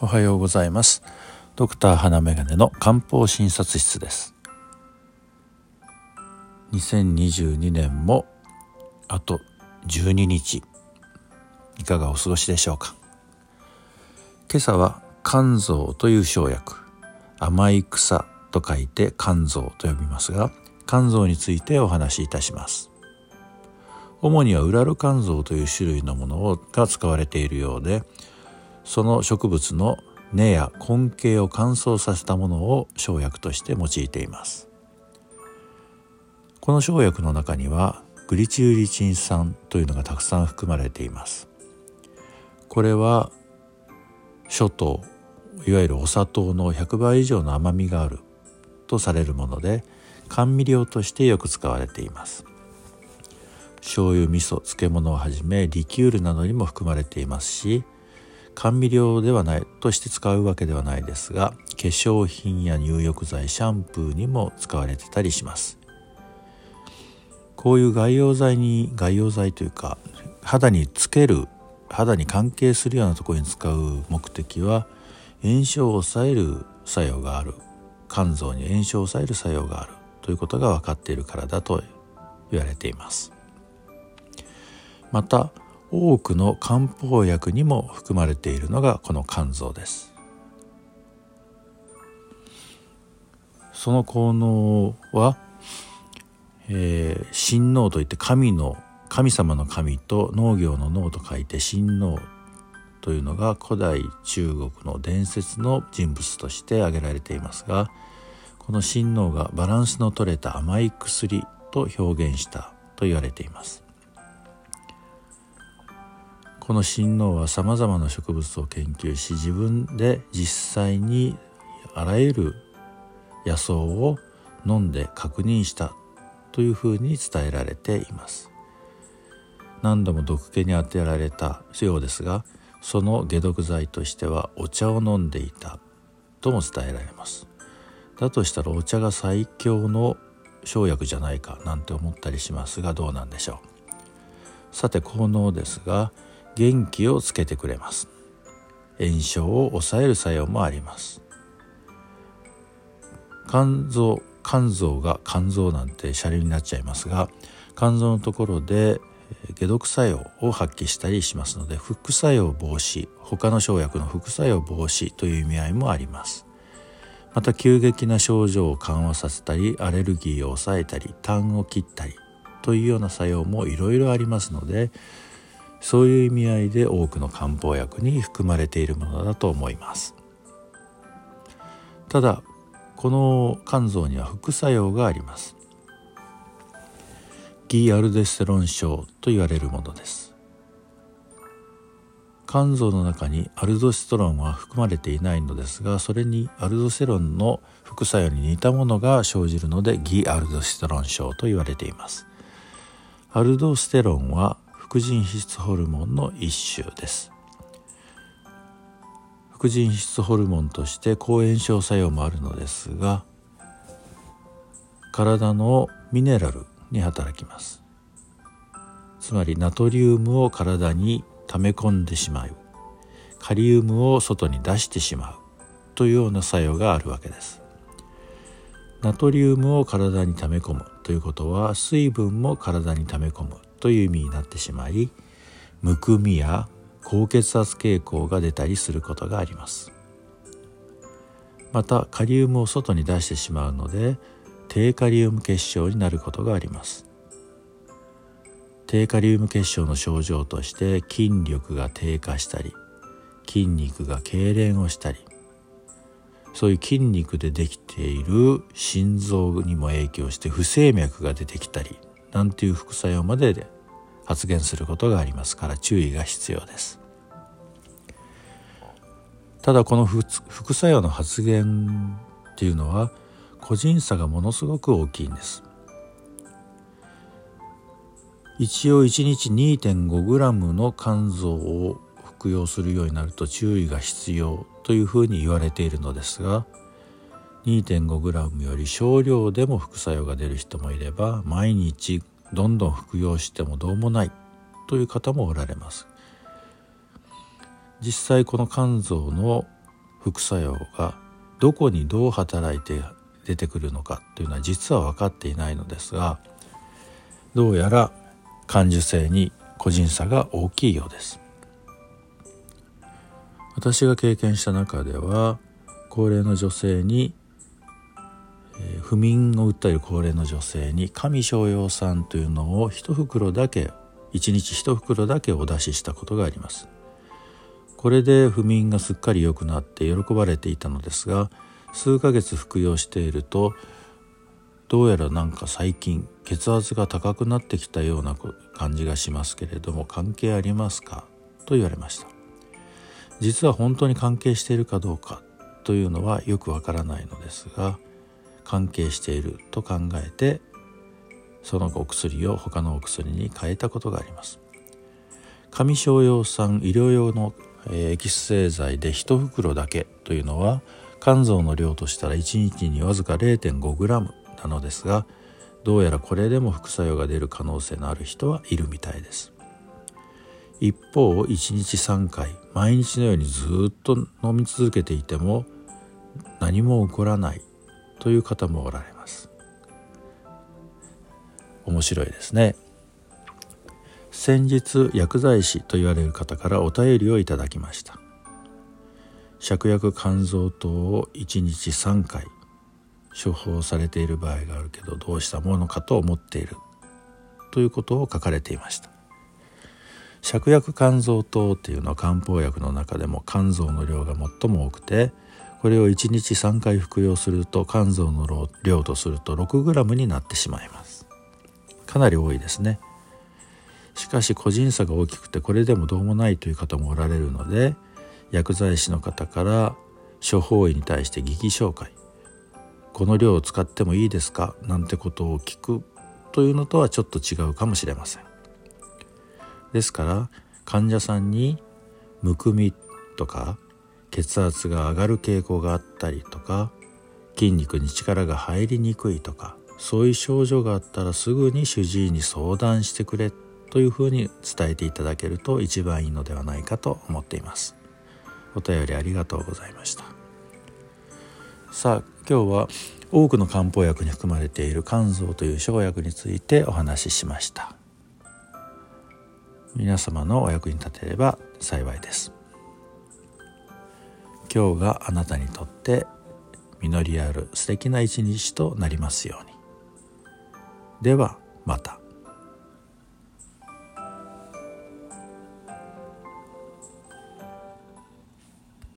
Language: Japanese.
おはようございます。ドクター花眼鏡の漢方診察室です。2022年もあと12日いかがお過ごしでしょうか。今朝は肝臓という生薬甘い草と書いて肝臓と呼びますが肝臓についてお話しいたします。主にはウラル肝臓という種類のものが使われているようでその植物の根や根茎を乾燥させたものを生薬として用いています。この生薬の中にはグリチウリチン酸というのがたくさん含まれています。これは諸糖いわゆるお砂糖の100倍以上の甘みがあるとされるもので甘味料としてよく使われています。醤油味噌漬物をはじめリキュールなどにも含まれていますし甘味料ではないとして使うわけではないですが化粧品や入浴剤シャンプーにも使われてたりします。こういう外用剤に外用剤というか肌につける肌に関係するようなところに使う目的は炎症を抑える作用がある。肝臓に炎症を抑える作用がある。ということが分かっているからだと言われています。また多くの漢方薬にも含まれているのがこの肝臓です。その効能は、えー、神農といって神の神様の神と農業の農と書いて神農というのが古代中国の伝説の人物として挙げられていますがこの神農がバランスの取れた甘い薬と表現したと言われています。この親王はさまざまな植物を研究し自分で実際にあらゆる野草を飲んで確認したというふうに伝えられています。何度も毒気に当てられたようですがその解毒剤としてはお茶を飲んでいたとも伝えられます。だとしたらお茶が最強の生薬じゃないかなんて思ったりしますがどうなんでしょう。さて効能ですが元気をつけてくれます。炎症を抑える作用もあります。肝臓肝臓が肝臓なんてシャレになっちゃいますが肝臓のところで解毒作用を発揮したりしますので副作用防止他の生薬の副作用防止という意味合いもあります。また急激な症状を緩和させたりアレルギーを抑えたり痰を切ったりというような作用もいろいろありますのでそういう意味合いで多くの漢方薬に含まれているものだと思います。ただこの肝臓には副作用があります。ギアルデステロン症と言われるものです。肝臓の中にアルドステロンは含まれていないのですがそれにアルドステロンの副作用に似たものが生じるのでギアルドステロン症と言われています。アルドステロンは副腎皮質ホルモンの一種です。副腎皮質ホルモンとして抗炎症作用もあるのですが体のミネラルに働きます。つまりナトリウムを体に溜め込んでしまう。カリウムを外に出してしまう。というような作用があるわけです。ナトリウムを体に溜め込むということは水分も体に溜め込む。という意味になってしまいむくみや高血圧傾向が出たりすることがあります。またカリウムを外に出してしまうので低カリウム結晶になることがあります。低カリウム結晶の症状として筋力が低下したり筋肉が痙攣をしたりそういう筋肉でできている心臓にも影響して不整脈が出てきたりなんていう副作用までで発現することがありますから注意が必要です。ただこの副作用の発現っていうのは個人差がものすごく大きいんです。一応1日 2.5g の肝臓を服用するようになると注意が必要というふうに言われているのですが 2.5g より少量でも副作用が出る人もいれば毎日どんどん服用してもどうもないという方もおられます。実際この肝臓の副作用がどこにどう働いて出てくるのかというのは実は分かっていないのですがどうやら感受性に個人差が大きいようです。私が経験した中では高齢の女性に、不眠を訴える高齢の女性に上昇陽酸というのを一袋だけ1日1袋だけお出ししたことがあります。これで不眠がすっかり良くなって喜ばれていたのですが数ヶ月服用しているとどうやらなんか最近血圧が高くなってきたような感じがしますけれども関係ありますか？と言われました。実は本当に関係しているかどうかというのはよくわからないのですが関係していると考えてそのお薬を他のお薬に変えたことがあります。上昇用酸医療用のエキス製剤で1袋だけというのは肝臓の量としたら1日にわずか 0.5g なのですがどうやらこれでも副作用が出る可能性のある人はいるみたいです。一方1日3回毎日のようにずっと飲み続けていても何も起こらない。という方もおられます。面白いですね。先日薬剤師と言われる方からお便りをいただきました。芍薬肝臓糖を1日3回処方されている場合があるけどどうしたものかと思っている。ということを書かれていました。芍薬肝臓糖っていうのは漢方薬の中でも肝臓の量が最も多くてこれを1日3回服用すると肝臓の量とすると 6g になってしまいます。かなり多いですね。しかし個人差が大きくてこれでもどうもないという方もおられるので薬剤師の方から処方医に対して疑義紹介。この量を使ってもいいですか？なんてことを聞くというのとはちょっと違うかもしれません。ですから患者さんにむくみとか血圧が上がる傾向があったりとか筋肉に力が入りにくいとかそういう症状があったらすぐに主治医に相談してくれというふうに伝えていただけると一番いいのではないかと思っています。お便りありがとうございました。さあ今日は多くの漢方薬に含まれている肝臓という生薬についてお話ししました。皆様のお役に立てれば幸いです。今日があなたにとって実りある素敵な一日となりますようにではまた。